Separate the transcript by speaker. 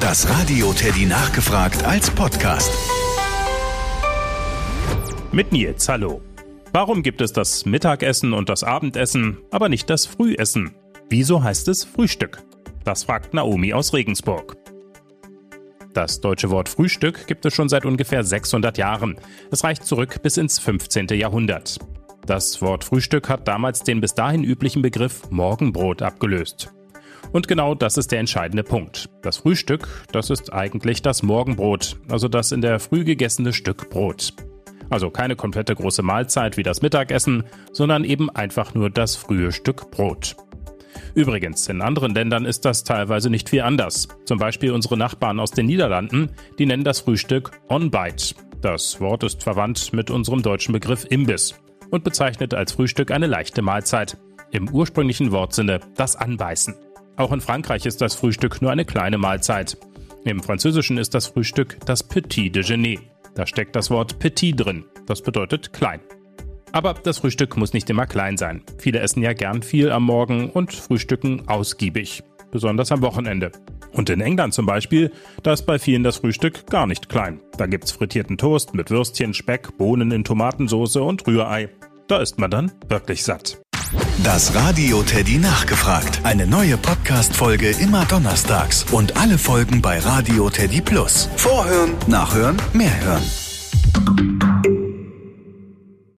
Speaker 1: Das Radio Teddy nachgefragt als Podcast.
Speaker 2: Mit Nils, hallo. Warum gibt es das Mittagessen und das Abendessen, aber nicht das Frühessen? Wieso heißt es Frühstück? Das fragt Naomi aus Regensburg. Das deutsche Wort Frühstück gibt es schon seit ungefähr 600 Jahren. Es reicht zurück bis ins 15. Jahrhundert. Das Wort Frühstück hat damals den bis dahin üblichen Begriff Morgenbrot abgelöst. Und genau das ist der entscheidende Punkt. Das Frühstück, das ist eigentlich das Morgenbrot, also das in der Früh gegessene Stück Brot. Also keine komplette große Mahlzeit wie das Mittagessen, sondern eben einfach nur das frühe Stück Brot. Übrigens, in anderen Ländern ist das teilweise nicht viel anders. Zum Beispiel unsere Nachbarn aus den Niederlanden, die nennen das Frühstück On-Bite. Das Wort ist verwandt mit unserem deutschen Begriff Imbiss und bezeichnet als Frühstück eine leichte Mahlzeit. Im ursprünglichen Wortsinne das Anbeißen. Auch in Frankreich ist das Frühstück nur eine kleine Mahlzeit. Im Französischen ist das Frühstück das Petit Déjeuner. Da steckt das Wort Petit drin. Das bedeutet klein. Aber das Frühstück muss nicht immer klein sein. Viele essen ja gern viel am Morgen und frühstücken ausgiebig. Besonders am Wochenende. Und in England zum Beispiel, da ist bei vielen das Frühstück gar nicht klein. Da gibt's frittierten Toast mit Würstchen, Speck, Bohnen in Tomatensauce und Rührei. Da ist man dann wirklich satt.
Speaker 1: Das Radio Teddy nachgefragt. Eine neue Podcast-Folge immer donnerstags und alle Folgen bei Radio Teddy Plus. Vorhören, nachhören, mehr hören.